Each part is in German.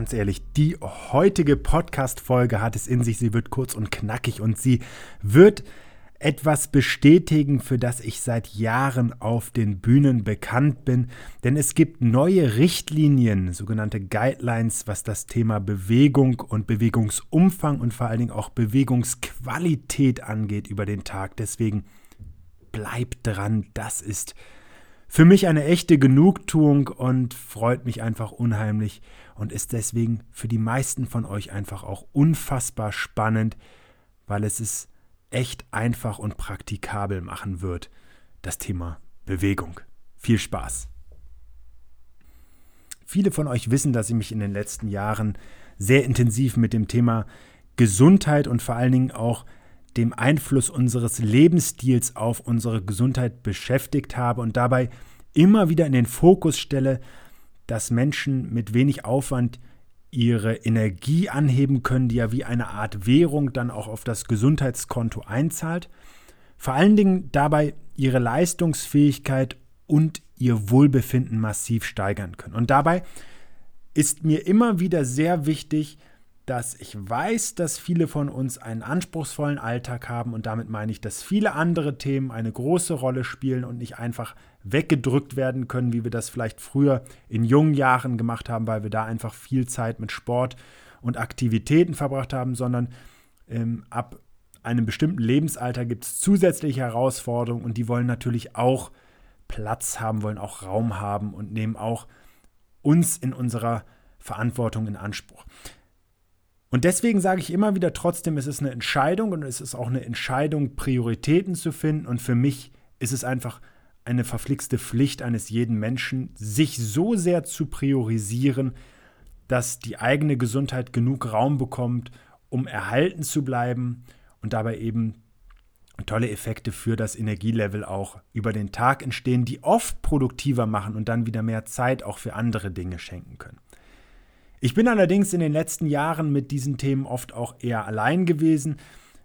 Ganz ehrlich, die heutige Podcast-Folge hat es in sich. Sie wird kurz und knackig und sie wird etwas bestätigen, für das ich seit Jahren auf den Bühnen bekannt bin. Denn es gibt neue Richtlinien, sogenannte Guidelines, was das Thema Bewegung und Bewegungsumfang und vor allen Dingen auch Bewegungsqualität angeht über den Tag. Deswegen bleibt dran, das ist für mich eine echte Genugtuung und freut mich einfach unheimlich und ist deswegen für die meisten von euch einfach auch unfassbar spannend, weil es es echt einfach und praktikabel machen wird, das Thema Bewegung. Viel Spaß! Viele von euch wissen, dass ich mich in den letzten Jahren sehr intensiv mit dem Thema Gesundheit und vor allen Dingen auch dem Einfluss unseres Lebensstils auf unsere Gesundheit beschäftigt habe und dabei immer wieder in den Fokus stelle, dass Menschen mit wenig Aufwand ihre Energie anheben können, die ja wie eine Art Währung dann auch auf das Gesundheitskonto einzahlt. Vor allen Dingen dabei ihre Leistungsfähigkeit und ihr Wohlbefinden massiv steigern können. Und dabei ist mir immer wieder sehr wichtig, dass ich weiß, dass viele von uns einen anspruchsvollen Alltag haben und damit meine ich, dass viele andere Themen eine große Rolle spielen und nicht einfach weggedrückt werden können, wie wir das vielleicht früher in jungen Jahren gemacht haben, weil wir da einfach viel Zeit mit Sport und Aktivitäten verbracht haben, sondern ähm, ab einem bestimmten Lebensalter gibt es zusätzliche Herausforderungen und die wollen natürlich auch Platz haben, wollen auch Raum haben und nehmen auch uns in unserer Verantwortung in Anspruch. Und deswegen sage ich immer wieder, trotzdem ist es eine Entscheidung und es ist auch eine Entscheidung, Prioritäten zu finden. Und für mich ist es einfach eine verflixte Pflicht eines jeden Menschen, sich so sehr zu priorisieren, dass die eigene Gesundheit genug Raum bekommt, um erhalten zu bleiben und dabei eben tolle Effekte für das Energielevel auch über den Tag entstehen, die oft produktiver machen und dann wieder mehr Zeit auch für andere Dinge schenken können. Ich bin allerdings in den letzten Jahren mit diesen Themen oft auch eher allein gewesen.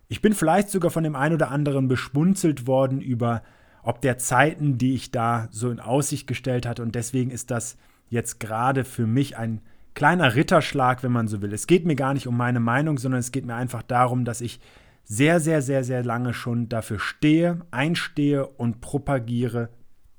Ich bin vielleicht sogar von dem einen oder anderen beschmunzelt worden über ob der Zeiten, die ich da so in Aussicht gestellt hatte. Und deswegen ist das jetzt gerade für mich ein kleiner Ritterschlag, wenn man so will. Es geht mir gar nicht um meine Meinung, sondern es geht mir einfach darum, dass ich sehr, sehr, sehr, sehr lange schon dafür stehe, einstehe und propagiere,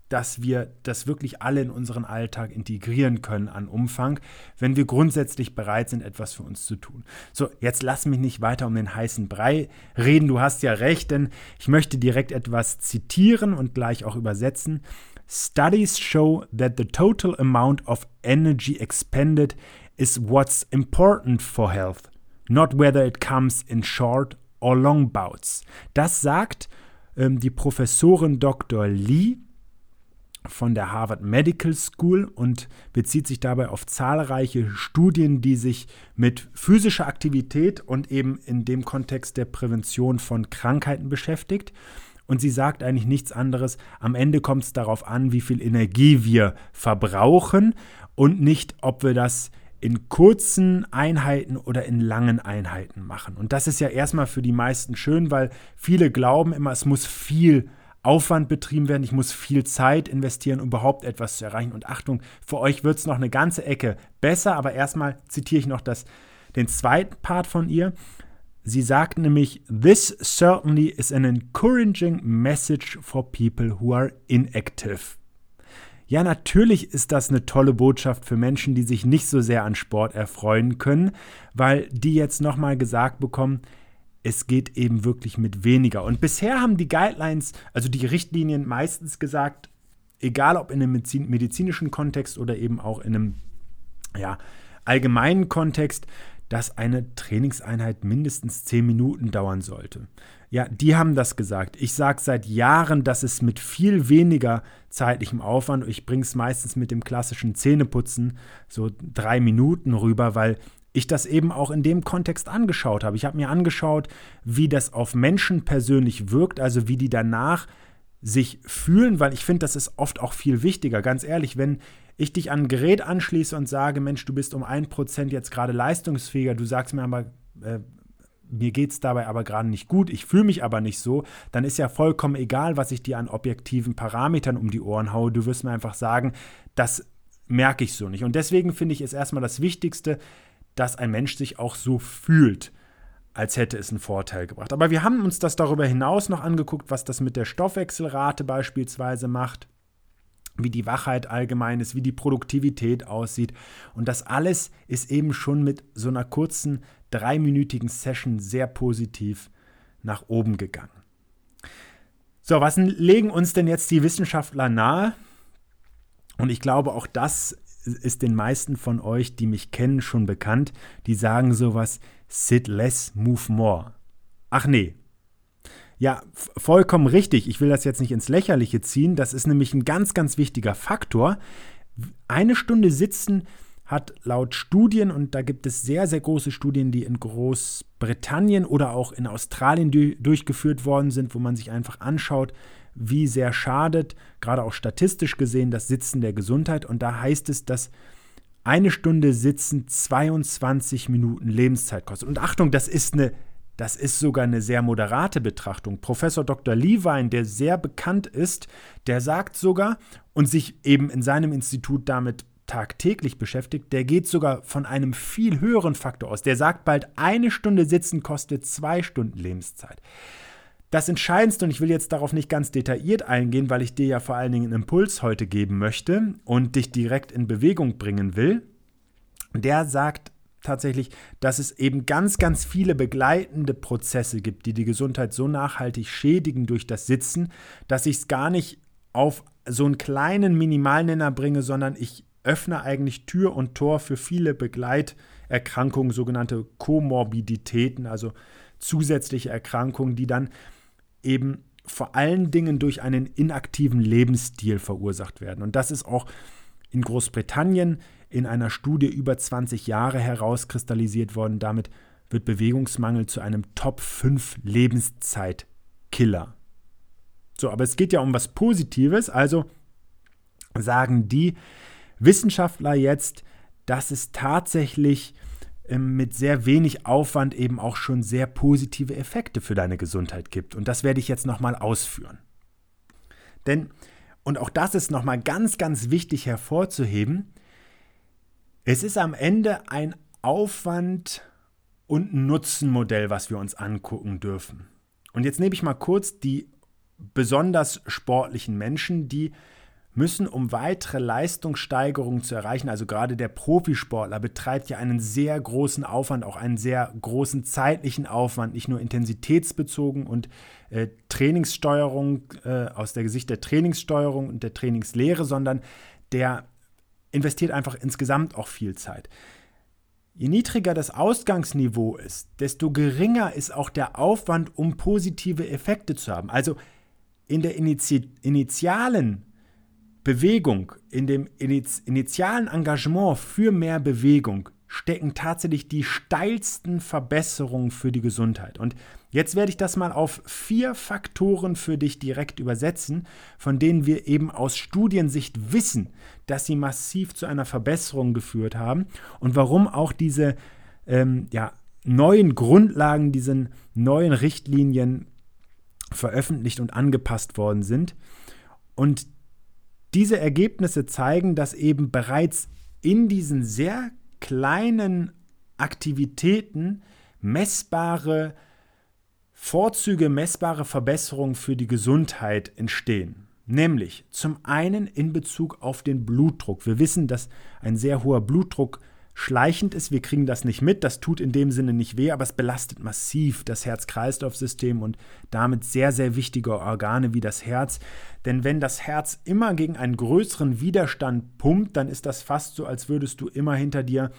dass wir das wirklich alle in unseren Alltag integrieren können an Umfang, wenn wir grundsätzlich bereit sind, etwas für uns zu tun. So, jetzt lass mich nicht weiter um den heißen Brei reden. Du hast ja recht, denn ich möchte direkt etwas zitieren und gleich auch übersetzen. Studies show that the total amount of energy expended is what's important for health, not whether it comes in short or long bouts. Das sagt ähm, die Professorin Dr. Lee von der Harvard Medical School und bezieht sich dabei auf zahlreiche Studien, die sich mit physischer Aktivität und eben in dem Kontext der Prävention von Krankheiten beschäftigt. Und sie sagt eigentlich nichts anderes. Am Ende kommt es darauf an, wie viel Energie wir verbrauchen und nicht, ob wir das in kurzen Einheiten oder in langen Einheiten machen. Und das ist ja erstmal für die meisten schön, weil viele glauben immer, es muss viel Aufwand betrieben werden, ich muss viel Zeit investieren, um überhaupt etwas zu erreichen. Und Achtung, für euch wird es noch eine ganze Ecke besser, aber erstmal zitiere ich noch das, den zweiten Part von ihr. Sie sagt nämlich, This certainly is an encouraging message for people who are inactive. Ja, natürlich ist das eine tolle Botschaft für Menschen, die sich nicht so sehr an Sport erfreuen können, weil die jetzt nochmal gesagt bekommen, es geht eben wirklich mit weniger. Und bisher haben die Guidelines, also die Richtlinien meistens gesagt, egal ob in einem medizinischen Kontext oder eben auch in einem ja, allgemeinen Kontext, dass eine Trainingseinheit mindestens 10 Minuten dauern sollte. ja, die haben das gesagt. Ich sage seit Jahren, dass es mit viel weniger zeitlichem Aufwand, ich bringe es meistens mit dem klassischen Zähneputzen so drei Minuten rüber, weil ich das eben auch in dem Kontext angeschaut habe. Ich habe mir angeschaut, wie das auf Menschen persönlich wirkt, also wie die danach sich fühlen, weil ich finde, das ist oft auch viel wichtiger. Ganz ehrlich, wenn ich dich an ein Gerät anschließe und sage, Mensch, du bist um ein Prozent jetzt gerade leistungsfähiger, du sagst mir aber, äh, mir geht es dabei aber gerade nicht gut, ich fühle mich aber nicht so, dann ist ja vollkommen egal, was ich dir an objektiven Parametern um die Ohren haue. Du wirst mir einfach sagen, das merke ich so nicht. Und deswegen finde ich es erstmal das Wichtigste, dass ein Mensch sich auch so fühlt, als hätte es einen Vorteil gebracht. Aber wir haben uns das darüber hinaus noch angeguckt, was das mit der Stoffwechselrate beispielsweise macht wie die Wachheit allgemein ist, wie die Produktivität aussieht. Und das alles ist eben schon mit so einer kurzen dreiminütigen Session sehr positiv nach oben gegangen. So, was legen uns denn jetzt die Wissenschaftler nahe? Und ich glaube, auch das ist den meisten von euch, die mich kennen, schon bekannt. Die sagen sowas, sit less, move more. Ach nee, ja, vollkommen richtig. Ich will das jetzt nicht ins Lächerliche ziehen. Das ist nämlich ein ganz, ganz wichtiger Faktor. Eine Stunde sitzen hat laut Studien, und da gibt es sehr, sehr große Studien, die in Großbritannien oder auch in Australien durchgeführt worden sind, wo man sich einfach anschaut, wie sehr schadet, gerade auch statistisch gesehen, das Sitzen der Gesundheit. Und da heißt es, dass eine Stunde Sitzen 22 Minuten Lebenszeit kostet. Und Achtung, das ist eine das ist sogar eine sehr moderate Betrachtung. Professor Dr. Levine, der sehr bekannt ist, der sagt sogar und sich eben in seinem Institut damit tagtäglich beschäftigt, der geht sogar von einem viel höheren Faktor aus. Der sagt bald, eine Stunde Sitzen kostet zwei Stunden Lebenszeit. Das Entscheidendste, und ich will jetzt darauf nicht ganz detailliert eingehen, weil ich dir ja vor allen Dingen einen Impuls heute geben möchte und dich direkt in Bewegung bringen will, der sagt tatsächlich, dass es eben ganz, ganz viele begleitende Prozesse gibt, die die Gesundheit so nachhaltig schädigen durch das Sitzen, dass ich es gar nicht auf so einen kleinen Minimalnenner bringe, sondern ich öffne eigentlich Tür und Tor für viele Begleiterkrankungen, sogenannte Komorbiditäten, also zusätzliche Erkrankungen, die dann eben vor allen Dingen durch einen inaktiven Lebensstil verursacht werden. Und das ist auch in Großbritannien in einer Studie über 20 Jahre herauskristallisiert worden. Damit wird Bewegungsmangel zu einem Top 5 Lebenszeitkiller. So, aber es geht ja um was Positives, also sagen die Wissenschaftler jetzt, dass es tatsächlich mit sehr wenig Aufwand eben auch schon sehr positive Effekte für deine Gesundheit gibt. Und das werde ich jetzt nochmal ausführen. Denn, und auch das ist nochmal ganz, ganz wichtig hervorzuheben, es ist am Ende ein Aufwand- und Nutzenmodell, was wir uns angucken dürfen. Und jetzt nehme ich mal kurz die besonders sportlichen Menschen, die müssen, um weitere Leistungssteigerungen zu erreichen, also gerade der Profisportler betreibt ja einen sehr großen Aufwand, auch einen sehr großen zeitlichen Aufwand, nicht nur intensitätsbezogen und äh, Trainingssteuerung äh, aus der Gesicht der Trainingssteuerung und der Trainingslehre, sondern der investiert einfach insgesamt auch viel Zeit. Je niedriger das Ausgangsniveau ist, desto geringer ist auch der Aufwand, um positive Effekte zu haben. Also in der Initi initialen Bewegung, in dem initialen Engagement für mehr Bewegung stecken tatsächlich die steilsten Verbesserungen für die Gesundheit. Und jetzt werde ich das mal auf vier Faktoren für dich direkt übersetzen, von denen wir eben aus Studiensicht wissen, dass sie massiv zu einer Verbesserung geführt haben und warum auch diese ähm, ja, neuen Grundlagen, diesen neuen Richtlinien veröffentlicht und angepasst worden sind. Und diese Ergebnisse zeigen, dass eben bereits in diesen sehr kleinen Aktivitäten messbare Vorzüge, messbare Verbesserungen für die Gesundheit entstehen. Nämlich zum einen in Bezug auf den Blutdruck. Wir wissen, dass ein sehr hoher Blutdruck schleichend ist. Wir kriegen das nicht mit. Das tut in dem Sinne nicht weh, aber es belastet massiv das Herz-Kreislauf-System und damit sehr, sehr wichtige Organe wie das Herz. Denn wenn das Herz immer gegen einen größeren Widerstand pumpt, dann ist das fast so, als würdest du immer hinter dir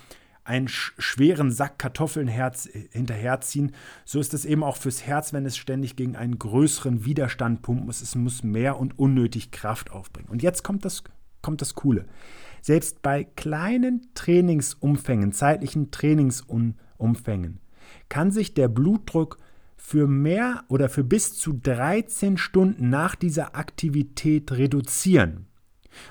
einen schweren Sack Kartoffeln herz, hinterherziehen, so ist es eben auch fürs Herz, wenn es ständig gegen einen größeren Widerstand pumpen muss. Es muss mehr und unnötig Kraft aufbringen. Und jetzt kommt das, kommt das Coole. Selbst bei kleinen Trainingsumfängen, zeitlichen Trainingsumfängen, kann sich der Blutdruck für mehr oder für bis zu 13 Stunden nach dieser Aktivität reduzieren.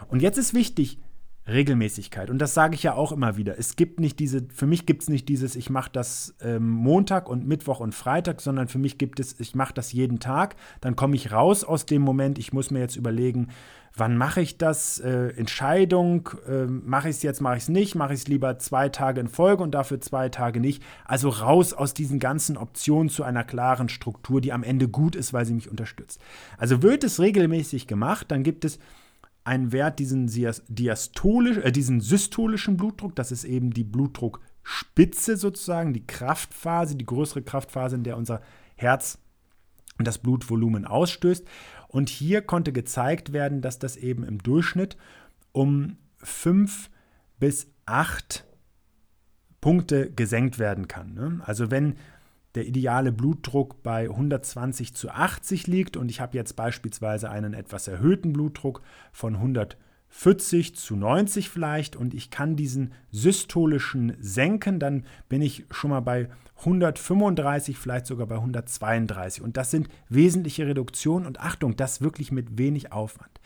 Und jetzt ist wichtig, Regelmäßigkeit. Und das sage ich ja auch immer wieder. Es gibt nicht diese, für mich gibt es nicht dieses, ich mache das ähm, Montag und Mittwoch und Freitag, sondern für mich gibt es, ich mache das jeden Tag. Dann komme ich raus aus dem Moment. Ich muss mir jetzt überlegen, wann mache ich das? Äh, Entscheidung, äh, mache ich es jetzt, mache ich es nicht, mache ich es lieber zwei Tage in Folge und dafür zwei Tage nicht. Also raus aus diesen ganzen Optionen zu einer klaren Struktur, die am Ende gut ist, weil sie mich unterstützt. Also wird es regelmäßig gemacht, dann gibt es einen Wert, diesen, diastolisch, äh, diesen systolischen Blutdruck, das ist eben die Blutdruckspitze sozusagen, die Kraftphase, die größere Kraftphase, in der unser Herz das Blutvolumen ausstößt. Und hier konnte gezeigt werden, dass das eben im Durchschnitt um 5 bis 8 Punkte gesenkt werden kann. Ne? Also wenn der ideale Blutdruck bei 120 zu 80 liegt. Und ich habe jetzt beispielsweise einen etwas erhöhten Blutdruck von 140 zu 90 vielleicht. Und ich kann diesen systolischen senken, dann bin ich schon mal bei 135, vielleicht sogar bei 132 und das sind wesentliche Reduktionen. Und Achtung, das wirklich mit wenig Aufwand.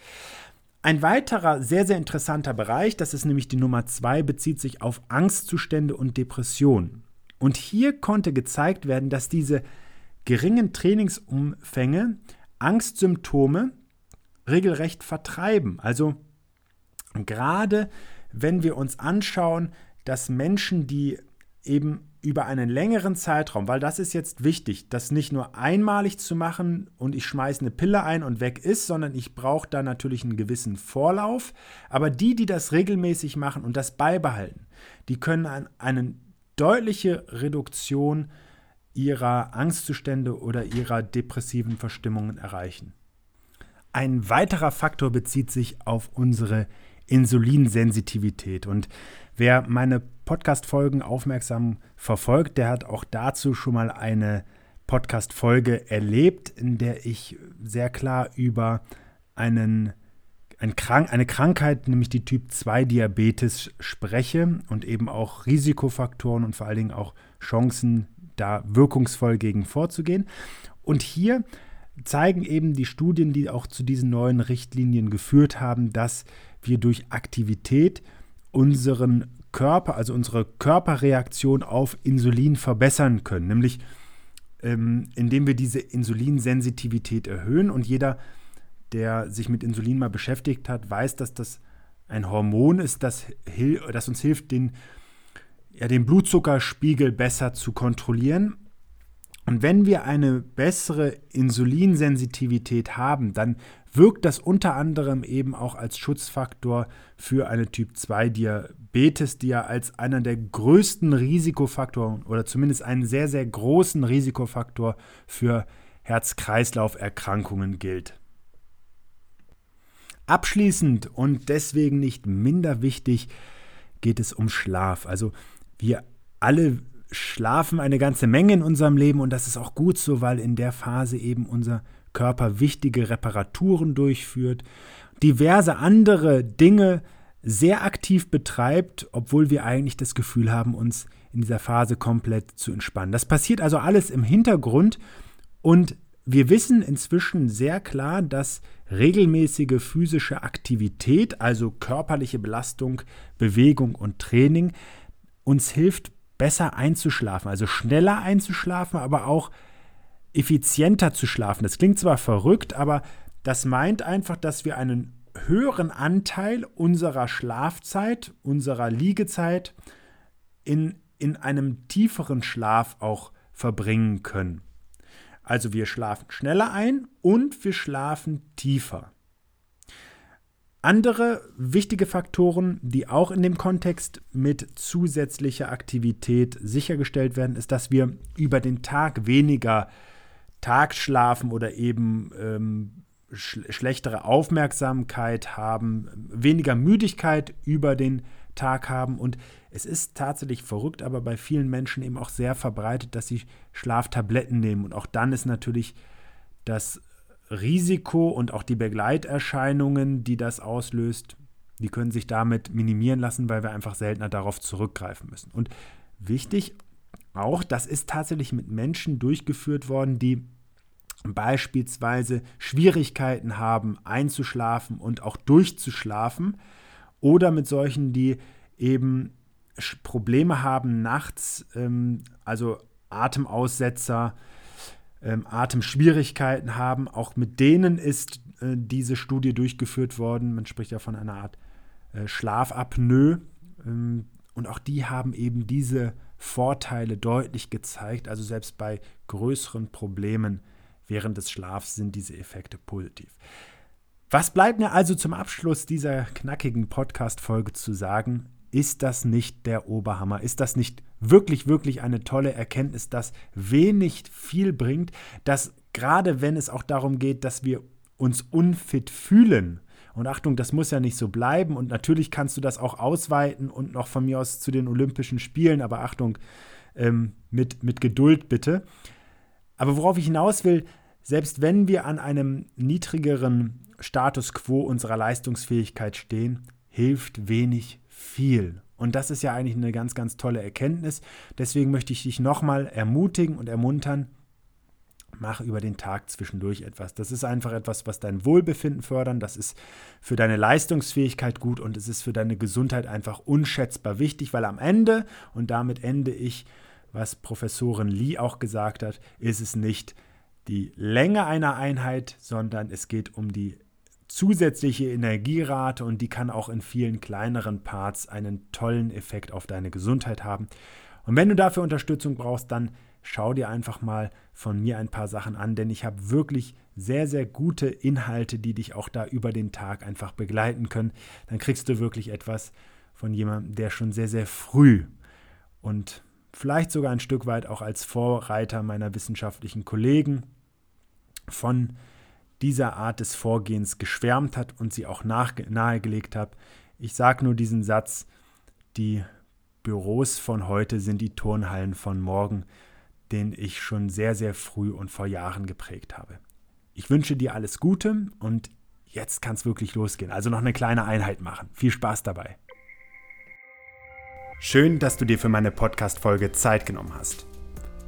Ein weiterer sehr, sehr interessanter Bereich, das ist nämlich die Nummer 2, bezieht sich auf Angstzustände und Depressionen. Und hier konnte gezeigt werden, dass diese geringen Trainingsumfänge Angstsymptome regelrecht vertreiben. Also gerade wenn wir uns anschauen, dass Menschen, die eben über einen längeren Zeitraum, weil das ist jetzt wichtig, das nicht nur einmalig zu machen und ich schmeiße eine Pille ein und weg ist, sondern ich brauche da natürlich einen gewissen Vorlauf. Aber die, die das regelmäßig machen und das beibehalten, die können einen deutliche Reduktion ihrer Angstzustände oder ihrer depressiven Verstimmungen erreichen. Ein weiterer Faktor bezieht sich auf unsere Insulinsensitivität. Und wer meine Podcast-Folgen aufmerksam verfolgt, der hat auch dazu schon mal eine Podcast-Folge erlebt, in der ich sehr klar über einen ein Krank eine Krankheit, nämlich die Typ-2-Diabetes, spreche und eben auch Risikofaktoren und vor allen Dingen auch Chancen, da wirkungsvoll gegen vorzugehen. Und hier zeigen eben die Studien, die auch zu diesen neuen Richtlinien geführt haben, dass wir durch Aktivität unseren Körper, also unsere Körperreaktion auf Insulin verbessern können, nämlich ähm, indem wir diese Insulinsensitivität erhöhen und jeder der sich mit Insulin mal beschäftigt hat, weiß, dass das ein Hormon ist, das, das uns hilft, den, ja, den Blutzuckerspiegel besser zu kontrollieren. Und wenn wir eine bessere Insulinsensitivität haben, dann wirkt das unter anderem eben auch als Schutzfaktor für eine Typ-2-Diabetes, die ja als einer der größten Risikofaktoren oder zumindest einen sehr, sehr großen Risikofaktor für Herz-Kreislauf-Erkrankungen gilt. Abschließend und deswegen nicht minder wichtig geht es um Schlaf. Also wir alle schlafen eine ganze Menge in unserem Leben und das ist auch gut so, weil in der Phase eben unser Körper wichtige Reparaturen durchführt, diverse andere Dinge sehr aktiv betreibt, obwohl wir eigentlich das Gefühl haben, uns in dieser Phase komplett zu entspannen. Das passiert also alles im Hintergrund und wir wissen inzwischen sehr klar, dass regelmäßige physische Aktivität, also körperliche Belastung, Bewegung und Training, uns hilft, besser einzuschlafen, also schneller einzuschlafen, aber auch effizienter zu schlafen. Das klingt zwar verrückt, aber das meint einfach, dass wir einen höheren Anteil unserer Schlafzeit, unserer Liegezeit in, in einem tieferen Schlaf auch verbringen können. Also wir schlafen schneller ein und wir schlafen tiefer. Andere wichtige Faktoren, die auch in dem Kontext mit zusätzlicher Aktivität sichergestellt werden, ist, dass wir über den Tag weniger Tagschlafen oder eben ähm, sch schlechtere Aufmerksamkeit haben, weniger Müdigkeit über den Tag haben. Und es ist tatsächlich verrückt, aber bei vielen Menschen eben auch sehr verbreitet, dass sie Schlaftabletten nehmen. Und auch dann ist natürlich das Risiko und auch die Begleiterscheinungen, die das auslöst, die können sich damit minimieren lassen, weil wir einfach seltener darauf zurückgreifen müssen. Und wichtig auch, das ist tatsächlich mit Menschen durchgeführt worden, die beispielsweise Schwierigkeiten haben, einzuschlafen und auch durchzuschlafen, oder mit solchen, die eben Probleme haben nachts, ähm, also Atemaussetzer, ähm, Atemschwierigkeiten haben. Auch mit denen ist äh, diese Studie durchgeführt worden. Man spricht ja von einer Art äh, Schlafapnoe. Ähm, und auch die haben eben diese Vorteile deutlich gezeigt. Also selbst bei größeren Problemen während des Schlafs sind diese Effekte positiv. Was bleibt mir also zum Abschluss dieser knackigen Podcast-Folge zu sagen? Ist das nicht der Oberhammer? Ist das nicht wirklich, wirklich eine tolle Erkenntnis, dass wenig viel bringt, dass gerade wenn es auch darum geht, dass wir uns unfit fühlen, und Achtung, das muss ja nicht so bleiben. Und natürlich kannst du das auch ausweiten und noch von mir aus zu den Olympischen Spielen. Aber Achtung, ähm, mit, mit Geduld bitte. Aber worauf ich hinaus will, selbst wenn wir an einem niedrigeren Status quo unserer Leistungsfähigkeit stehen, hilft wenig viel. Und das ist ja eigentlich eine ganz, ganz tolle Erkenntnis. Deswegen möchte ich dich nochmal ermutigen und ermuntern, mach über den Tag zwischendurch etwas. Das ist einfach etwas, was dein Wohlbefinden fördern, das ist für deine Leistungsfähigkeit gut und es ist für deine Gesundheit einfach unschätzbar wichtig, weil am Ende, und damit ende ich, was Professorin Lee auch gesagt hat, ist es nicht die Länge einer Einheit, sondern es geht um die zusätzliche Energierate und die kann auch in vielen kleineren Parts einen tollen Effekt auf deine Gesundheit haben. Und wenn du dafür Unterstützung brauchst, dann schau dir einfach mal von mir ein paar Sachen an, denn ich habe wirklich sehr, sehr gute Inhalte, die dich auch da über den Tag einfach begleiten können. Dann kriegst du wirklich etwas von jemandem, der schon sehr, sehr früh und vielleicht sogar ein Stück weit auch als Vorreiter meiner wissenschaftlichen Kollegen von dieser Art des Vorgehens geschwärmt hat und sie auch nahegelegt hat. Ich sage nur diesen Satz, die Büros von heute sind die Turnhallen von morgen, den ich schon sehr, sehr früh und vor Jahren geprägt habe. Ich wünsche dir alles Gute und jetzt kann es wirklich losgehen. Also noch eine kleine Einheit machen. Viel Spaß dabei. Schön, dass du dir für meine Podcast-Folge Zeit genommen hast.